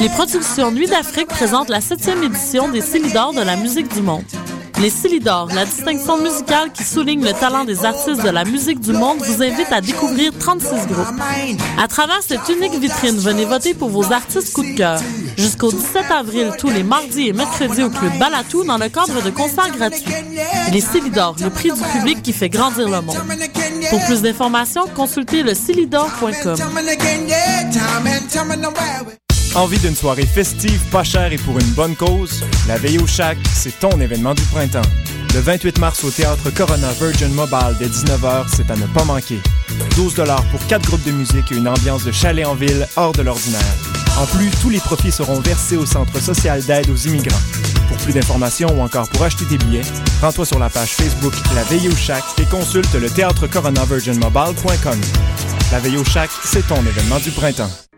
Les productions Nuit d'Afrique présentent la septième édition des Célidors de la musique du monde. Les Célidors, la distinction musicale qui souligne le talent des artistes de la musique du monde, vous invite à découvrir 36 groupes. À travers cette unique vitrine, venez voter pour vos artistes coup de cœur. Jusqu'au 17 avril, tous les mardis et mercredis au Club Balatou dans le cadre de concerts gratuits. Les Célidors, le prix du public qui fait grandir le monde. Pour plus d'informations, consultez le Envie d'une soirée festive, pas chère et pour une bonne cause? La Veille au Chac, c'est ton événement du printemps. Le 28 mars au théâtre Corona Virgin Mobile dès 19h, c'est à ne pas manquer. 12 pour 4 groupes de musique et une ambiance de chalet en ville hors de l'ordinaire. En plus, tous les profits seront versés au Centre social d'aide aux immigrants. Pour plus d'informations ou encore pour acheter tes billets, rends-toi sur la page Facebook La Veille au Chac et consulte le théâtre coronavirginmobile.com. La Veille au Chac, c'est ton événement du printemps.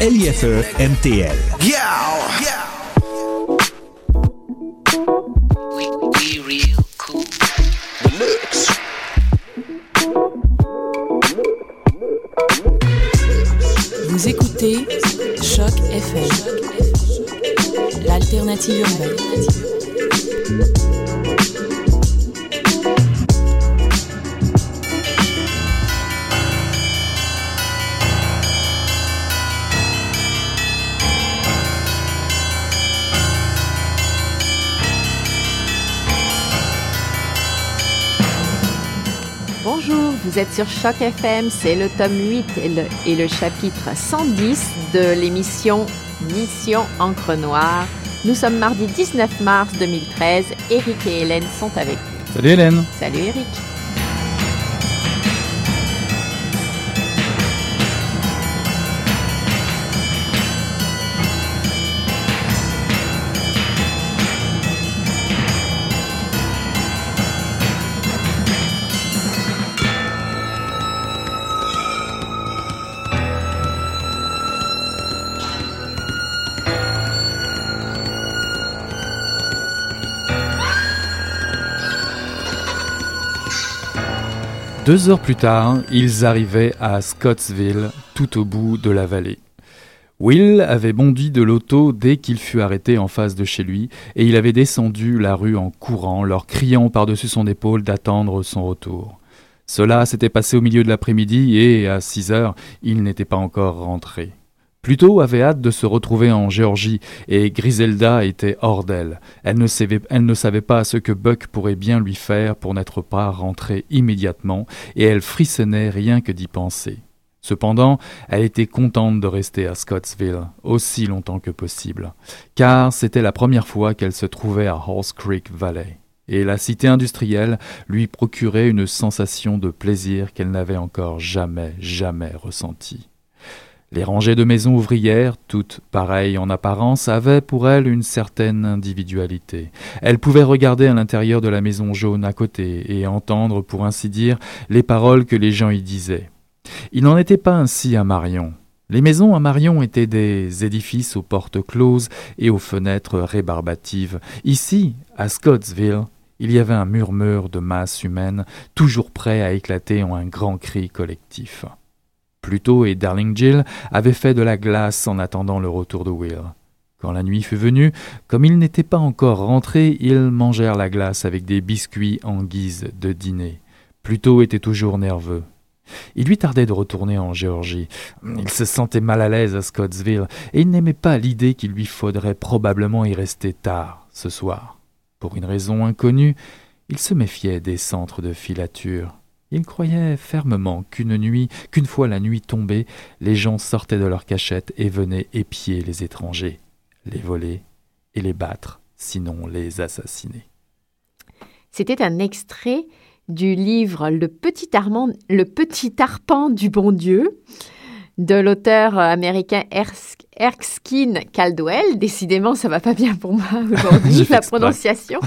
LIFE MTL. Vous écoutez Choc FM, l'alternative urbaine. Vous êtes sur Choc FM, c'est le tome 8 et le, et le chapitre 110 de l'émission Mission Encre Noire. Nous sommes mardi 19 mars 2013, Eric et Hélène sont avec nous. Salut Hélène. Salut Eric. Deux heures plus tard, ils arrivaient à Scottsville, tout au bout de la vallée. Will avait bondi de l'auto dès qu'il fut arrêté en face de chez lui, et il avait descendu la rue en courant, leur criant par-dessus son épaule d'attendre son retour. Cela s'était passé au milieu de l'après-midi, et à six heures, il n'était pas encore rentré. Pluto avait hâte de se retrouver en Géorgie et Griselda était hors d'elle. Elle, ne savait, elle ne savait pas ce que Buck pourrait bien lui faire pour n'être pas rentré immédiatement et elle frissonnait rien que d'y penser. Cependant, elle était contente de rester à Scottsville aussi longtemps que possible, car c'était la première fois qu'elle se trouvait à Horse Creek Valley, et la cité industrielle lui procurait une sensation de plaisir qu'elle n'avait encore jamais, jamais ressentie. Les rangées de maisons ouvrières, toutes pareilles en apparence, avaient pour elle une certaine individualité. Elle pouvait regarder à l'intérieur de la maison jaune à côté et entendre, pour ainsi dire, les paroles que les gens y disaient. Il n'en était pas ainsi à Marion. Les maisons à Marion étaient des édifices aux portes closes et aux fenêtres rébarbatives. Ici, à Scottsville, il y avait un murmure de masse humaine, toujours prêt à éclater en un grand cri collectif. Pluto et Darling Jill avaient fait de la glace en attendant le retour de Will. Quand la nuit fut venue, comme ils n'étaient pas encore rentrés, ils mangèrent la glace avec des biscuits en guise de dîner. Pluto était toujours nerveux. Il lui tardait de retourner en Géorgie. Il se sentait mal à l'aise à Scottsville et il n'aimait pas l'idée qu'il lui faudrait probablement y rester tard ce soir. Pour une raison inconnue, il se méfiait des centres de filature. Il croyait fermement qu'une nuit, qu'une fois la nuit tombée, les gens sortaient de leur cachette et venaient épier les étrangers, les voler et les battre, sinon les assassiner. C'était un extrait du livre Le Petit, Armand, Le Petit Arpent du Bon Dieu de l'auteur américain Erskine Caldwell. Décidément, ça va pas bien pour moi aujourd'hui, la prononciation.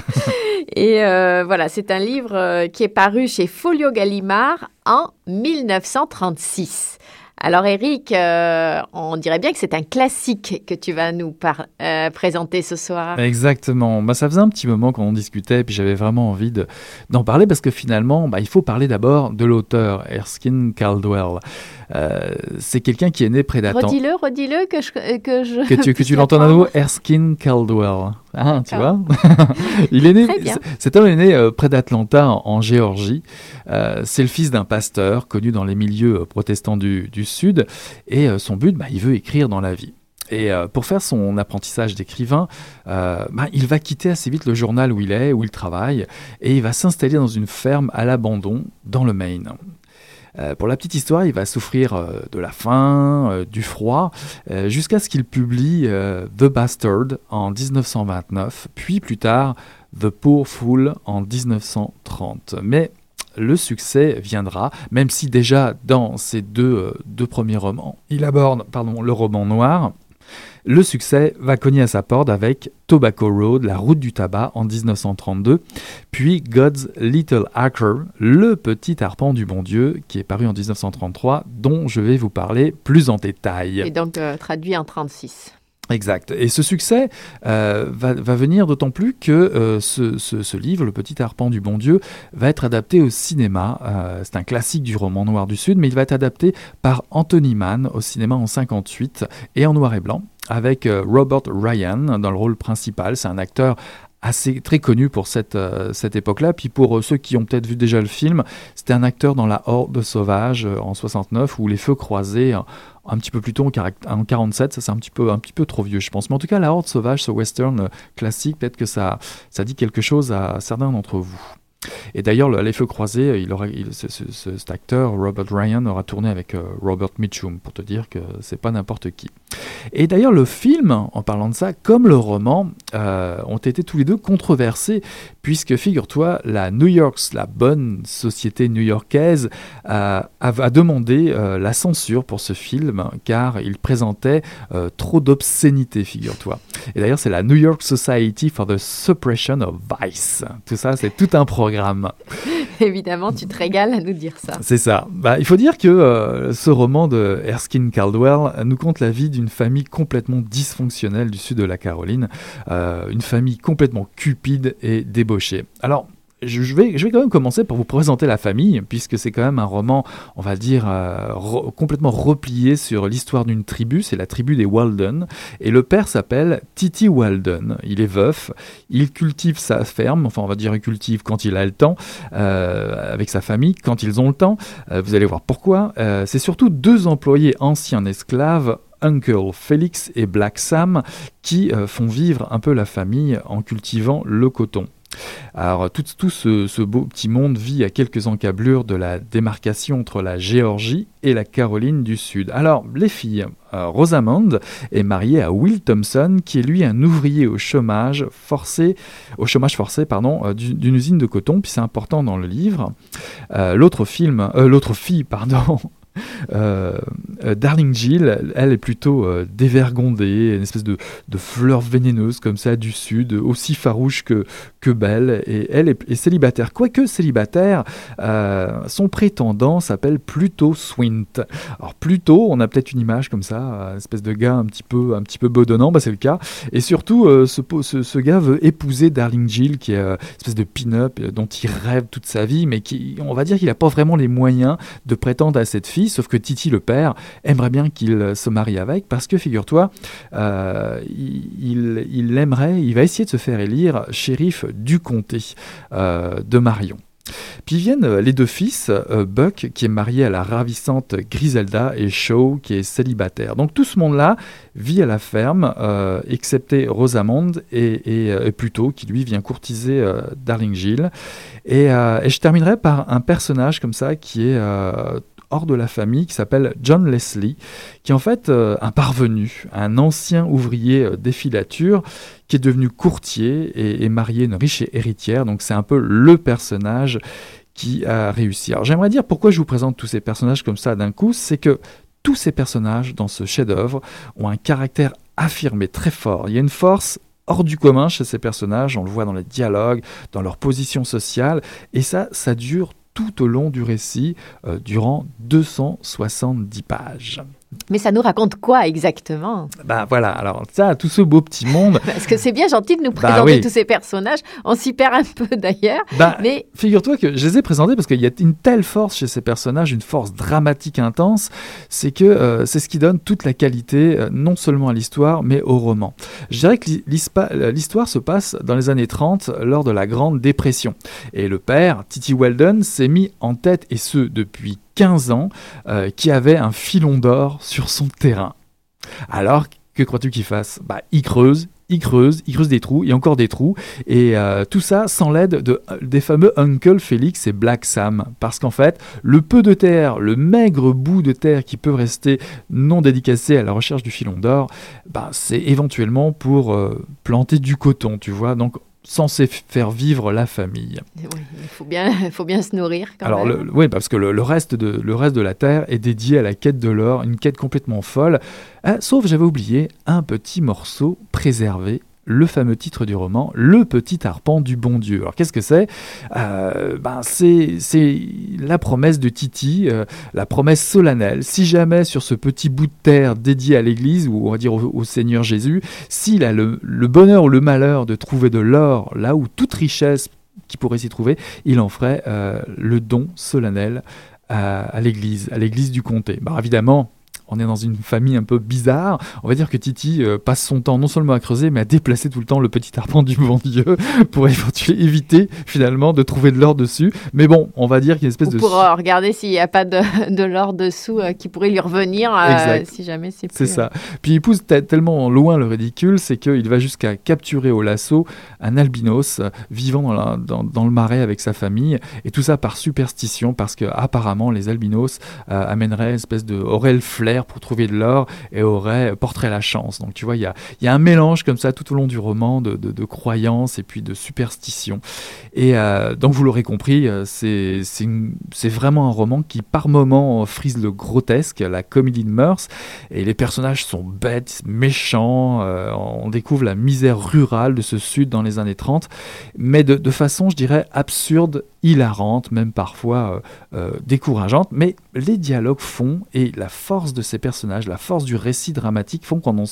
Et euh, voilà, c'est un livre euh, qui est paru chez Folio Gallimard en 1936. Alors Eric, euh, on dirait bien que c'est un classique que tu vas nous euh, présenter ce soir. Exactement. Bah, ça faisait un petit moment qu'on discutait, puis j'avais vraiment envie d'en parler parce que finalement, bah, il faut parler d'abord de l'auteur, Erskine Caldwell. Euh, c'est quelqu'un qui est né près d'Atlanta. Redis-le, redis-le que je que je que tu, que tu l'entends à nouveau. Erskine Caldwell. Ah, tu vois Il est né. Cet homme est né euh, près d'Atlanta, en, Géorgie. Euh, c'est le fils d'un pasteur connu dans les milieux protestants du, du Sud, et son but, bah, il veut écrire dans la vie. Et pour faire son apprentissage d'écrivain, bah, il va quitter assez vite le journal où il est, où il travaille, et il va s'installer dans une ferme à l'abandon dans le Maine. Euh, pour la petite histoire, il va souffrir euh, de la faim, euh, du froid, jusqu'à ce qu'il publie The Bastard en 1929, puis plus tard The Poor Fool en 1930. Mais le succès viendra, même si déjà dans ces deux, deux premiers romans, il aborde pardon, le roman noir, le succès va cogner à sa porte avec Tobacco Road, la route du tabac en 1932, puis God's Little Hacker, le petit arpent du bon Dieu, qui est paru en 1933, dont je vais vous parler plus en détail. Et donc euh, traduit en 36. Exact. Et ce succès euh, va, venir d'autant plus que euh, ce, livre, Le Petit Arpent du Bon Dieu, va être adapté au cinéma. Euh, c'est un classique du roman noir du Sud, mais il va être adapté par Anthony Mann au cinéma en 58 et en noir et blanc avec Robert Ryan dans le rôle principal. C'est un acteur assez très connu pour cette, cette époque-là. Puis pour ceux qui ont peut-être vu déjà le film, c'était un acteur dans La Horde sauvage en 69 où les feux croisés un petit peu plus tôt en, 47, ça c'est un petit peu un petit peu trop vieux je pense. Mais en tout cas la Horde sauvage, ce western euh, classique, peut-être que ça ça dit quelque chose à certains d'entre vous. Et d'ailleurs, les feux croisés, il aura, cet acteur, Robert Ryan, aura tourné avec euh, Robert Mitchum, pour te dire que c'est pas n'importe qui. Et d'ailleurs, le film, en parlant de ça, comme le roman, euh, ont été tous les deux controversés, puisque figure-toi, la New York, la bonne société new-yorkaise, euh, a, demandé la censure pour ce film, car il présentait trop d'obscénité, figure-toi. Et d'ailleurs, c'est la New York Society for the Suppression of Vice. Tout ça, c'est tout un programme Évidemment, tu te régales à nous dire ça. C'est ça. Bah, il faut dire que euh, ce roman de Erskine Caldwell nous conte la vie d'une famille complètement dysfonctionnelle du sud de la Caroline, euh, une famille complètement cupide et débauchée. Alors, je vais, quand même commencer par vous présenter la famille, puisque c'est quand même un roman, on va dire, euh, complètement replié sur l'histoire d'une tribu, c'est la tribu des Walden, et le père s'appelle Titi Walden, il est veuf, il cultive sa ferme, enfin on va dire il cultive quand il a le temps, euh, avec sa famille, quand ils ont le temps, euh, vous allez voir pourquoi, c'est surtout deux employés anciens esclaves Uncle Félix et Black Sam qui font vivre un peu la famille en cultivant le coton. Alors tout, ce, beau petit monde vit à quelques encablures de la démarcation entre la Géorgie et la Caroline du Sud. Alors les filles, euh, Rosamond est mariée à Will Thompson qui est lui un ouvrier au chômage forcé, au chômage forcé pardon, euh, d'une usine de coton, puis c'est important dans le livre. Euh, l'autre film, l'autre fille pardon, Euh, euh, Darling Jill, elle est plutôt euh, dévergondée, une espèce de, fleur vénéneuse comme ça du sud, aussi farouche que, que belle, et elle est, célibataire. Quoique célibataire, son prétendant s'appelle Pluto Swint. Alors Pluto, on a peut-être une image comme ça, une espèce de gars un petit peu, un petit peu bedonnant, bah c'est le cas. Et surtout, ce, ce, gars veut épouser Darling Jill, qui est une espèce de pin-up dont il rêve toute sa vie, mais qui, on va dire qu'il n'a pas vraiment les moyens de prétendre à cette fille sauf que Titi, le père, aimerait bien qu'il se marie avec, parce que, figure-toi, il, il, aimerait, il va essayer de se faire élire shérif du comté de Marion. Puis viennent euh, les deux fils, euh, Buck qui est marié à la ravissante Griselda et Shaw qui est célibataire. Donc tout ce monde-là vit à la ferme, euh, excepté Rosamond et, et, Pluto qui lui vient courtiser Darling Gill. Et, et, je terminerai par un personnage comme ça qui est hors de la famille qui s'appelle John Leslie, qui est en fait euh, un parvenu, un ancien ouvrier euh, défilature qui est devenu courtier et, et marié une riche héritière. Donc c'est un peu le personnage qui a réussi. Alors j'aimerais dire pourquoi je vous présente tous ces personnages comme ça d'un coup, c'est que tous ces personnages dans ce chef-d'œuvre ont un caractère affirmé très fort. Il y a une force hors du commun chez ces personnages, on le voit dans les dialogues, dans leur position sociale, et ça, ça dure tout au long du récit, euh, durant 270 pages. Mais ça nous raconte quoi exactement? Ben voilà, alors ça, tout ce beau petit monde. Parce que c'est bien gentil de nous bah présenter tous ces personnages. On s'y perd un peu d'ailleurs. Bah, mais figure-toi que je les ai présentés parce qu'il y a une telle force chez ces personnages, une force dramatique intense, c'est que euh, c'est ce qui donne toute la qualité, euh, non seulement à l'histoire, mais au roman. Je dirais que l'histoire se passe dans les années 30, lors de la Grande Dépression. Et le père, Titi Weldon, s'est mis en tête, et ce depuis 15 ans, euh, qui avait un filon d'or sur son terrain. Alors, que crois-tu qu'il fasse? Bah, Il creuse, il creuse, il creuse des trous, et encore des trous, et euh, tout ça sans l'aide de, des fameux Uncle Félix et Black Sam. Parce qu'en fait, le peu de terre, le maigre bout de terre qui peut rester non dédicacé à la recherche du filon d'or, bah, c'est éventuellement pour euh, planter du coton, tu vois. Donc censé faire vivre la famille. il faut bien, faut bien se nourrir. Quand Alors, oui, parce que le, reste de, le reste de la Terre est dédié à la quête de l'or, une quête complètement folle. Euh, sauf, j'avais oublié, un petit morceau préservé le fameux titre du roman, Le petit arpent du bon Dieu. Alors qu'est-ce que c'est? Euh, ben, C'est la promesse de Titi, euh, la promesse solennelle. Si jamais sur ce petit bout de terre dédié à l'Église, ou on va dire au, Seigneur Jésus, s'il a le, bonheur ou le malheur de trouver de l'or là où toute richesse qui pourrait s'y trouver, il en ferait euh, le don solennel à, l'Église, à l'Église du comté. Ben, évidemment, on est dans une famille un peu bizarre. On va dire que Titi euh, passe son temps non seulement à creuser, mais à déplacer tout le temps le petit arpent du bon Dieu pour éviter finalement de trouver de l'or dessus. Mais bon, on va dire qu'il y a une espèce de... Pour regarder s'il n'y a pas de, de l'or dessous euh, qui pourrait lui revenir euh, si jamais c'est C'est ça. Puis il pousse tellement loin le ridicule, c'est qu'il va jusqu'à capturer au lasso un albinos vivant dans, dans, le marais avec sa famille. Et tout ça par superstition, parce que apparemment les albinos amèneraient une espèce de... auraient le pour trouver de l'or et aurait porterait la chance. Donc tu vois, il y a, y a, un mélange comme ça tout au long du roman de, de, croyances et puis de superstitions. Et euh, donc vous l'aurez compris, euh, c'est vraiment un roman qui par moments frise le grotesque, la comédie de mœurs, et les personnages sont bêtes, méchants, euh, on découvre la misère rurale de ce sud dans les années 30, mais de, de façon, je dirais, absurde, hilarante, même parfois décourageante, mais les dialogues font et la force de ces personnages, la force du récit dramatique font qu'on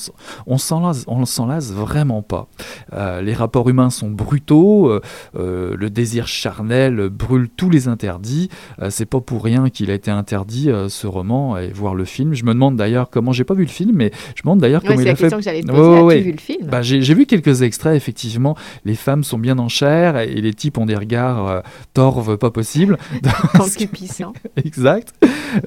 on s'en lasse, vraiment pas. Euh, les rapports humains sont brutaux, euh, euh, le désir charnel brûle tous les interdits. c'est pas pour rien qu'il a été interdit ce roman et voir le film. Je me demande d'ailleurs comment j'ai pas vu le film, mais je me demande d'ailleurs comment il a fait. Que te poser. vu le film? Bah, j'ai, vu quelques extraits effectivement. Les femmes sont bien en chair et les types ont des regards pas possibles. Concupiscents. exact.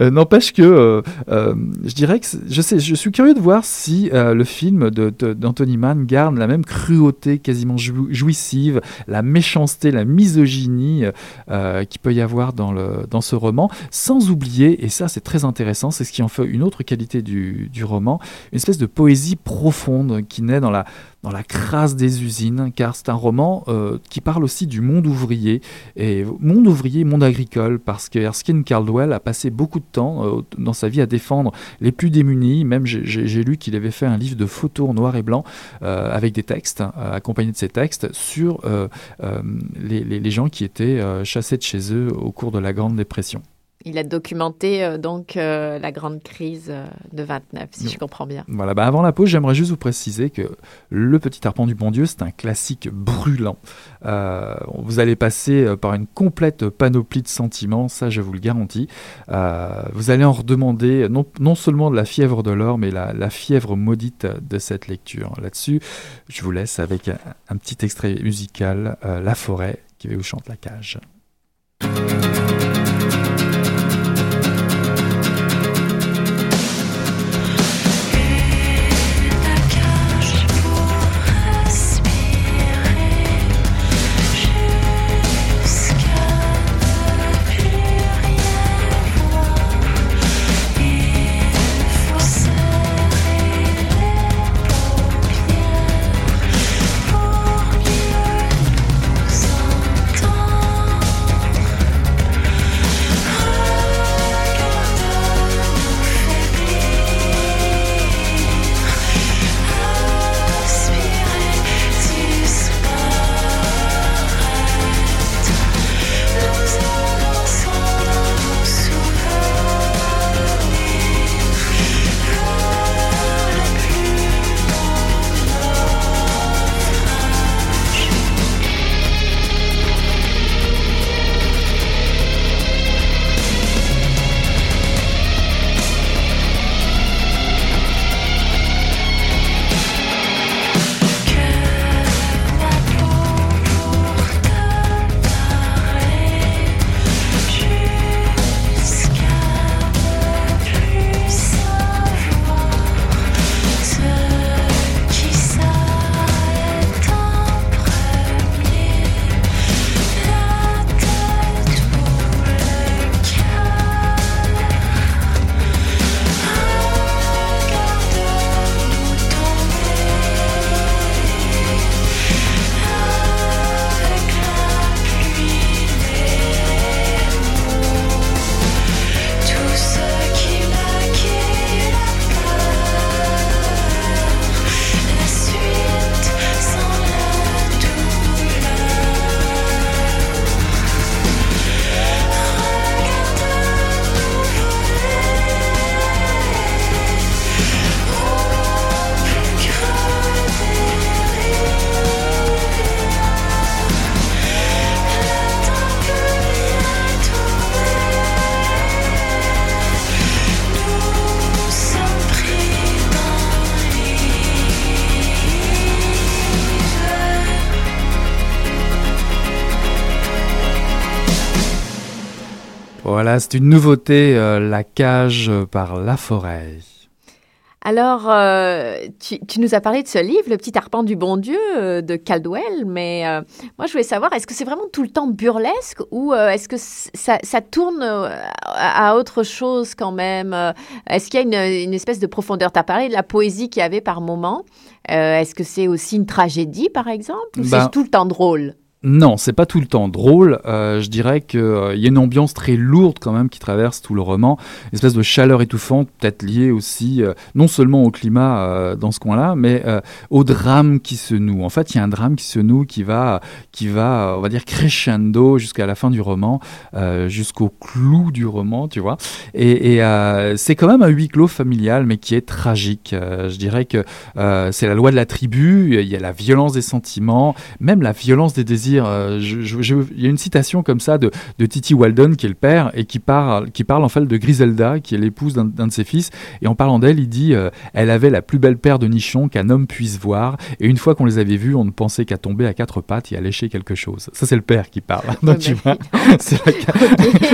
N'empêche que je dirais que je sais, je suis curieux de voir si euh, le film d'Anthony Mann garde la même cruauté quasiment jouissive, la méchanceté, la misogynie euh, qu'il peut y avoir dans, le, dans ce roman, sans oublier, et ça c'est très intéressant, c'est ce qui en fait une autre qualité du, du roman, une espèce de poésie profonde qui naît dans la dans la crasse des usines, car c'est un roman euh, qui parle aussi du monde ouvrier, et monde ouvrier, monde agricole, parce que Erskine Caldwell a passé beaucoup de temps euh, dans sa vie à défendre les plus démunis, même j'ai lu qu'il avait fait un livre de photos en noir et blanc euh, avec des textes, accompagnés de ces textes, sur les, gens qui étaient chassés de chez eux au cours de la Grande Dépression. Il a documenté euh, donc euh, la grande crise euh, de 29, si je comprends bien. Voilà, bah avant la pause, j'aimerais juste vous préciser que Le Petit Arpent du Bon Dieu, c'est un classique brûlant. Vous allez passer par une complète panoplie de sentiments, ça je vous le garantis. Vous allez en redemander non, non seulement de la fièvre de l'or, mais la, la fièvre maudite de cette lecture. Là-dessus, je vous laisse avec un, un petit extrait musical, La forêt, qui vous chante la cage. Voilà, c'est une nouveauté, euh, la cage par la forêt. Alors, euh, tu, tu nous as parlé de ce livre, Le petit arpent du bon Dieu euh, de Caldwell, mais euh, moi je voulais savoir, est-ce que c'est vraiment tout le temps burlesque ou est-ce que ça, ça tourne à, à autre chose quand même Est-ce qu'il y a une, une espèce de profondeur? Tu as parlé de la poésie qu'il y avait par moment. Est-ce que c'est aussi une tragédie, par exemple ou Ben, C'est tout le temps drôle? Non, c'est pas tout le temps drôle. Euh, je dirais qu'il y a une ambiance très lourde quand même qui traverse tout le roman. Une espèce de chaleur étouffante, peut-être liée aussi euh, non seulement au climat euh, dans ce coin-là, mais euh, au drame qui se noue. En fait, il y a un drame qui se noue qui va, qui va, euh, on va dire crescendo jusqu'à la fin du roman, euh, jusqu'au clou du roman, tu vois. Et, et, euh, c'est quand même un huis clos familial, mais qui est tragique. Euh, je dirais que euh, c'est la loi de la tribu. Il y a la violence des sentiments, même la violence des désirs. Euh, Il y a une citation comme ça de, de Titi Walden, qui est le père, et qui parle, qui parle en fait de Griselda, qui est l'épouse d'un de ses fils. Et en parlant d'elle, il dit euh, Elle avait la plus belle paire de nichons qu'un homme puisse voir. Et une fois qu'on les avait vus, on ne pensait qu'à tomber à quatre pattes et à lécher quelque chose. Ça, c'est le père qui parle. Donc, tu vois,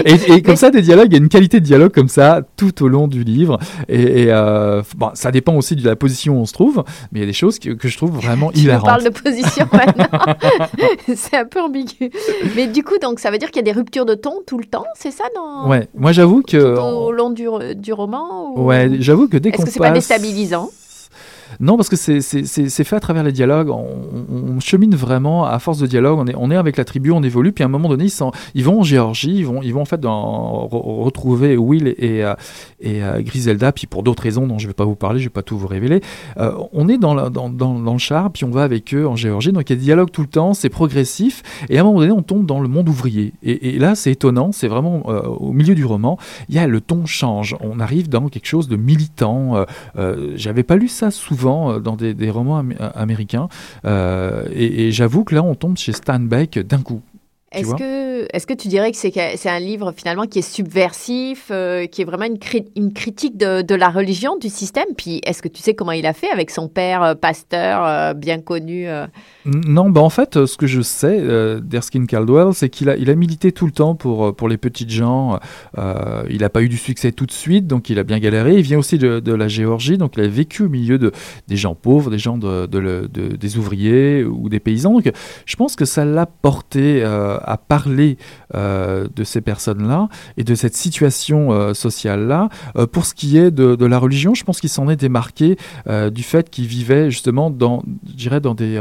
et, et comme ça, des dialogues, il y a une qualité de dialogue comme ça tout au long du livre. Et, et, euh, bon, ça dépend aussi de la position où on se trouve, mais il y a des choses que, que je trouve vraiment hilarantes. parles de position maintenant. c'est un peu ambigu. Mais du coup, donc, ça veut dire qu'il y a des ruptures de ton tout le temps, c'est ça dans... Ouais, moi j'avoue que. Tout au long du, du roman ou- Ouais, j'avoue que dès Est-ce qu'on que c'est pas déstabilisant? Non, parce que c'est fait à travers les dialogues. On, chemine vraiment à force de dialogue. On est, on est avec la tribu, on évolue. Puis à un moment donné, ils, ils vont en Géorgie, ils vont, ils vont en fait dans, retrouver Will et, et, Griselda. Puis pour d'autres raisons dont je ne vais pas vous parler, je ne vais pas tout vous révéler. on est dans, dans, dans, dans, le char, puis on va avec eux en Géorgie. Donc il y a des dialogues tout le temps, c'est progressif. Et à un moment donné, on tombe dans le monde ouvrier. Et, là, c'est étonnant. C'est vraiment au milieu du roman, il y a le ton change. On arrive dans quelque chose de militant. Euh, euh, j'avais pas lu ça souvent euh, dans des, romans américains. et, et j'avoue que là, on tombe chez Stan Beck d'un coup. Est-ce que, est que tu dirais que c'est un livre finalement qui est subversif, qui est vraiment une, une critique de, de, la religion, du système? Puis est-ce que tu sais comment il a fait avec son père pasteur bien connu non, bah en fait, euh, ce que je sais euh, d'Erskine Caldwell, c'est qu'il a, il a milité tout le temps pour, euh, pour les petites gens. il n'a pas eu du succès tout de suite, donc il a bien galéré. Il vient aussi de, la Géorgie, donc il a vécu au milieu de, des gens pauvres, des gens de, des ouvriers ou des paysans. Donc je pense que ça l'a porté à parler de ces personnes-là et de cette situation sociale-là. pour ce qui est de, la religion, je pense qu'il s'en est démarqué du fait qu'il vivait justement dans, dirais, dans des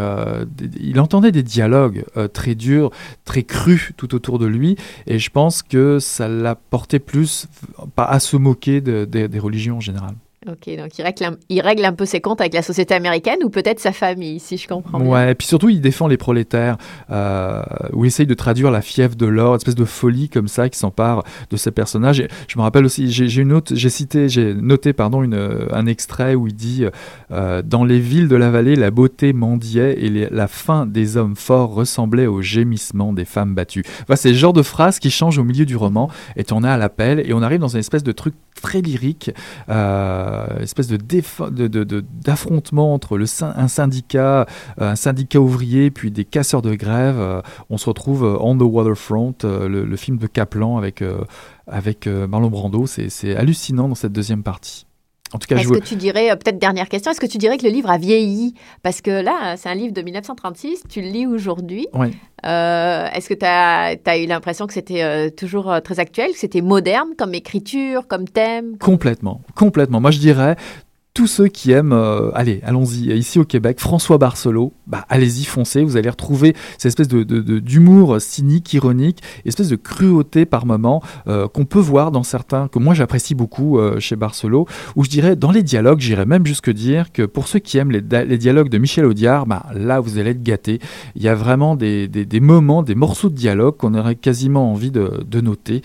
il entendait des dialogues euh, très durs, très crus tout autour de lui, et je pense que ça l'a porté plus à se moquer des religions en général. Ok, donc il règle, il règle un peu ses comptes avec la société américaine ou peut-être sa famille, si je comprends. Ouais, et puis surtout, il défend les prolétaires, euh, il essaye de traduire la fièvre de l'or, une espèce de folie comme ça qui s'empare de ces personnages. Je me rappelle aussi, j'ai cité, j'ai noté pardon une, un extrait où il dit euh, Dans les villes de la vallée, la beauté mendiait et la faim des hommes forts ressemblait au gémissement des femmes battues. Voilà, c'est le genre de phrase qui change au milieu du roman, et on est à l'appel, et on arrive dans une espèce de truc très lyrique. Euh, euh, espèce de d'affrontement entre le, un syndicat, euh, un syndicat ouvrier, puis des casseurs de grève. Euh, on se retrouve on the waterfront, le, film de Kaplan avec avec Marlon Brando. C'est hallucinant dans cette deuxième partie. En tout cas, est-ce que tu dirais, peut-être dernière question, est-ce que tu dirais que le livre a vieilli? Parce que là, c'est un livre de 1936, tu le lis aujourd'hui. Oui. est-ce que tu as, as, eu l'impression que c'était toujours très actuel, que c'était moderne comme écriture, comme thème? Complètement, complètement. Moi, je dirais, tous ceux qui aiment, euh, allez, allons-y, ici au Québec, François Barcelot, bah, allez-y, foncez, vous allez retrouver cette espèce d'humour cynique, ironique, espèce de cruauté par moment euh, qu'on peut voir dans certains, que moi j'apprécie beaucoup euh, chez Barcelot, où je dirais, dans les dialogues, j'irais même jusque dire que pour ceux qui aiment les, dialogues de Michel Audiard, bah, là vous allez être gâtés. Il y a vraiment des, moments, des morceaux de dialogue qu'on aurait quasiment envie de, noter.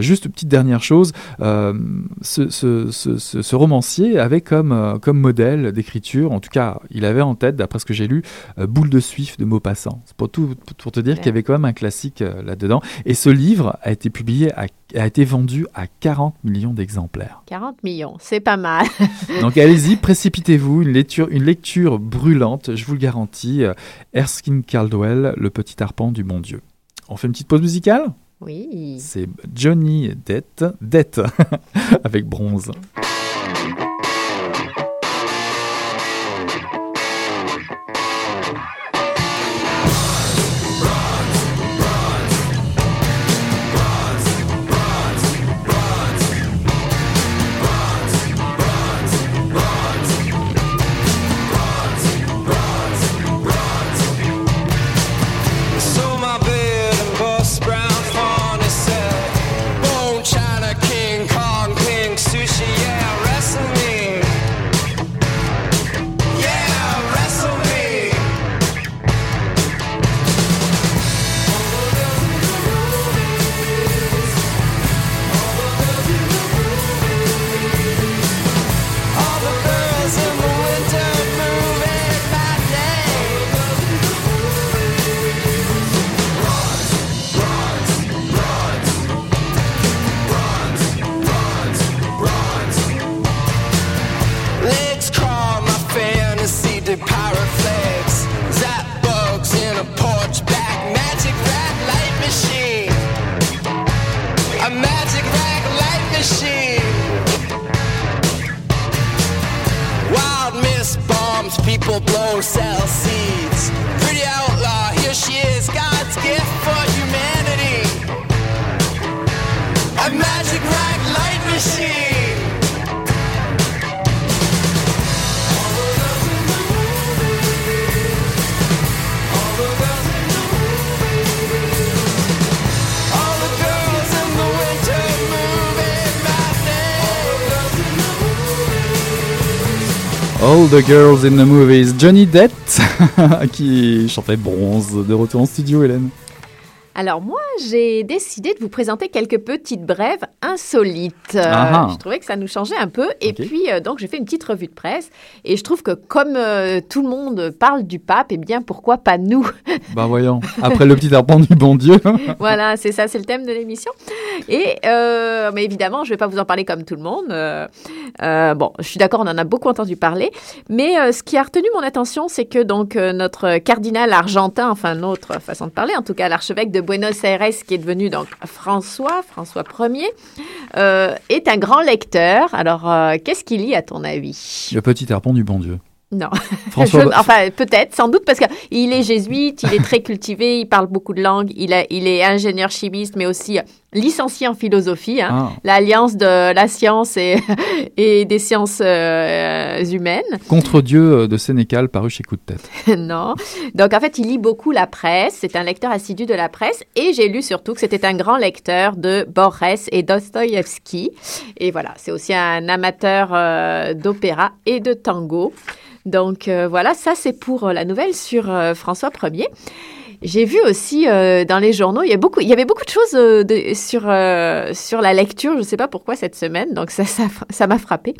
juste petite dernière chose, ce, romancier avait comme, euh, comme modèle d'écriture, en tout cas, il avait en tête, d'après ce que j'ai lu, euh, Boule de Suif de Maupassant. C'est pour, tout, pour te dire qu'il y avait quand même un classique euh, là-dedans. Et ce livre a été publié, a été vendu à 40 millions d'exemplaires. 40 millions, c'est pas mal. Donc allez-y, précipitez-vous, une lecture, une lecture brûlante, je vous le garantis. Erskine Caldwell, Le petit arpent du bon Dieu. On fait une petite pause musicale? Oui. C'est Johnny Depp, Depp avec bronze. All the Girls in the Movies. Johnny Depp, qui chantait Bronze, de retour en studio, Hélène. Alors moi, j'ai décidé de vous présenter quelques petites brèves insolites. Euh, Ah ah. je trouvais que ça nous changeait un peu. Et puis, euh, donc, j'ai fait une petite revue de presse. Et je trouve que comme euh, tout le monde parle du pape, eh bien, pourquoi pas nous? Bah voyons, après le petit arpent du bon Dieu. Voilà, c'est ça, c'est le thème de l'émission. Et mais évidemment, je ne vais pas vous en parler comme tout le monde. Bon, je suis d'accord, on en a beaucoup entendu parler. Mais ce qui a retenu mon attention, c'est que donc notre cardinal argentin, enfin notre façon de parler, en tout cas l'archevêque de Buenos Aires, qui est devenu donc François, François Ier, euh, est un grand lecteur. Alors, euh, qu'est-ce qu'il lit à ton avis? Le petit arpent du bon Dieu. Non. François, Je- enfin, peut-être, sans doute, parce qu'il est jésuite, il est très cultivé, il parle beaucoup de langues, il, a- il est ingénieur chimiste, mais aussi licencié en philosophie. hein. Ah, L'alliance de la science et, et des sciences euh, humaines. contre Dieu euh, de Sénécal paru chez Coup de tête. non. Donc, en fait, il lit beaucoup la presse. C'est un lecteur assidu de la presse. Et j'ai lu surtout que c'était un grand lecteur de Borges et Dostoïevski. Et voilà, c'est aussi un amateur euh, d'opéra et de tango. Donc, euh, voilà, ça, c'est pour la nouvelle sur François Ier. J'ai vu aussi euh, dans les journaux, il y, a beaucoup, il y avait beaucoup de choses euh, de- sur, euh, sur la lecture, je ne sais pas pourquoi cette semaine, donc ça ça ça m'a frappé.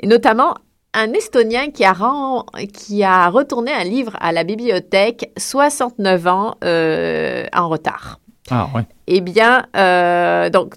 Et notamment un Estonien qui a, ren- qui a retourné un livre à la bibliothèque 69 ans en retard. Ah ouais. Eh bien, donc,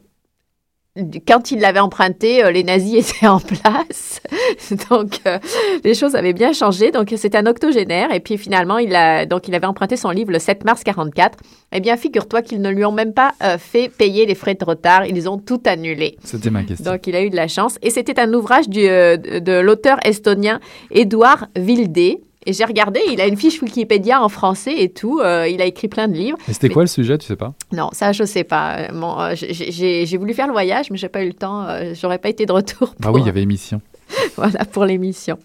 quand il l'avait emprunté, euh, les nazis étaient en place. donc, euh, les choses avaient bien changé. Donc, c'était un octogénaire. Et puis, finalement, il, a, donc, il avait emprunté son livre le 7 mars 44. Eh bien, figure-toi qu'ils ne lui ont même pas euh, fait payer les frais de retard. Ils ont tout annulé. C'était ma question. Donc, il a eu de la chance. Et c'était un ouvrage du, euh, de, de l'auteur estonien Édouard Vildé. Et j'ai regardé, il a une fiche Wikipédia en français et tout. Euh, il a écrit plein de livres. Et c'était mais- quoi le sujet, tu sais pas? Non, ça, je sais pas. Euh, Bon, euh, j'ai- voulu faire le voyage, mais j'ai pas eu le temps. euh, J'aurais pas été de retour. Bah pour- oui, il y avait émission. voilà pour l'émission.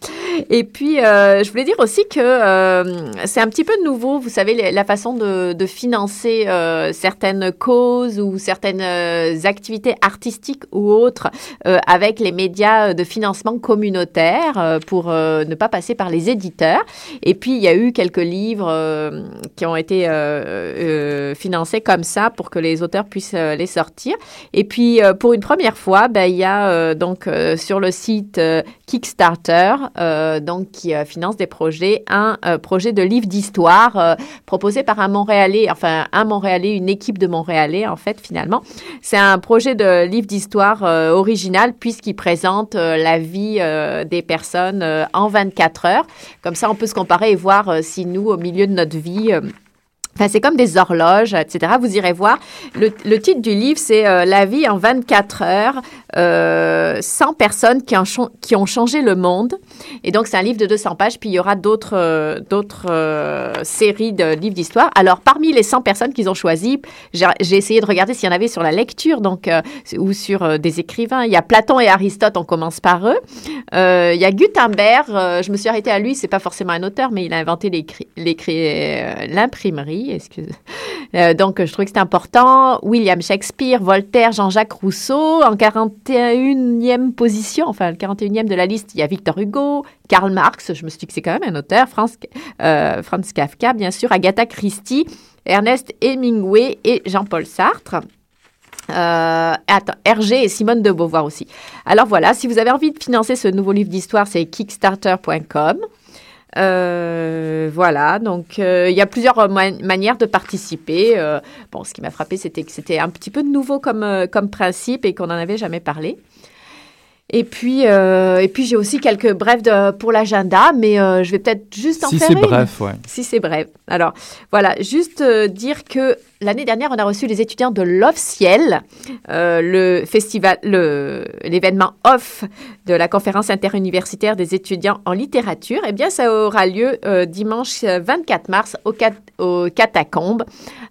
Et puis, euh, je voulais dire aussi que euh, c'est un petit peu nouveau, vous savez, la façon de, financer euh, certaines causes ou certaines activités artistiques ou autres avec les médias de financement communautaire pour ne pas passer par les éditeurs. Et puis, il y a eu quelques livres qui ont été financés comme ça pour que les auteurs puissent les sortir. Et puis, pour une première fois, ben, il y a donc sur le site Kickstarter, euh, donc qui euh, finance des projets, un euh, projet de livre d'histoire proposé par un Montréalais, enfin un Montréalais, une équipe de Montréalais en fait finalement. C'est un projet de livre d'histoire original puisqu'il présente la vie des personnes en 24 heures. Comme ça, on peut se comparer et voir si nous, au milieu de notre vie, Enfin, c'est comme des horloges, etc. Vous irez voir. Le, titre du livre, c'est La vie en 24 heures, euh, 100 personnes qui, ont changé le monde. Et donc, c'est un livre de 200 pages. Puis, il y aura d'autres euh, euh, séries de livres d'histoire. Alors, parmi les 100 personnes qu'ils ont choisies, j'ai essayé de regarder s'il y en avait sur la lecture donc euh, ou sur euh, des écrivains. Il y a Platon et Aristote, on commence par eux. Euh, il y a Gutenberg, euh, je me suis arrêtée à lui, c'est pas forcément un auteur, mais il a inventé euh, l'imprimerie. Euh, donc, je trouvais que c'était important. William Shakespeare, Voltaire, Jean-Jacques Rousseau. En 41e position, enfin, le 41e de la liste, il y a Victor Hugo, Karl Marx, je me suis dit que c'est quand même un auteur, Franz, euh, Franz Kafka, bien sûr, Agatha Christie, Ernest Hemingway et Jean-Paul Sartre. Euh, attends, Hergé et Simone de Beauvoir aussi. Alors voilà, si vous avez envie de financer ce nouveau livre d'histoire, c'est kickstarter.com. Euh, voilà, donc euh, il y a plusieurs euh, ma- manières de participer. Euh, bon, ce qui m'a frappé, c'était que c'était un petit peu nouveau comme, comme principe et qu'on n'en avait jamais parlé. Et puis, et puis j'ai aussi quelques brefs de, pour l'agenda, mais je vais peut-être juste en Si faire c'est une. bref, ouais. Si c'est bref. Alors, voilà, juste dire que l'année dernière, on a reçu les étudiants de l'OFF-Ciel, euh, le festival, le- l'événement OFF de la conférence interuniversitaire des étudiants en littérature. Eh bien, ça aura lieu euh, dimanche euh, 24 mars au, cat- au Catacombes,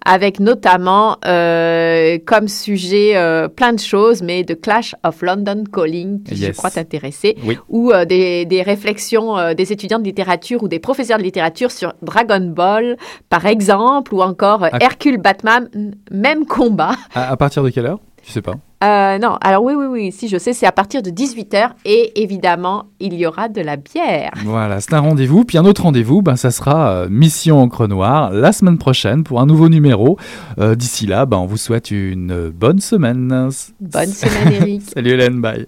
avec notamment euh, comme sujet euh, plein de choses, mais The Clash of London Calling, qui je Yes. crois t'intéresser Oui. ou euh, des, des réflexions euh, des étudiants de littérature ou des professeurs de littérature sur Dragon Ball, par exemple, ou encore euh, Ah. Batman, même combat. À, à partir de quelle heure? Tu sais pas Euh, non, alors oui, oui, oui, si je sais, c'est à partir de 18h et évidemment, il y aura de la bière. Voilà, c'est un rendez-vous. Puis un autre rendez-vous, ben, ça sera euh, Mission Encre Noire la semaine prochaine pour un nouveau numéro. Euh, D'ici là, ben, on vous souhaite une bonne semaine. Bonne semaine, Eric. Salut Hélène, bye.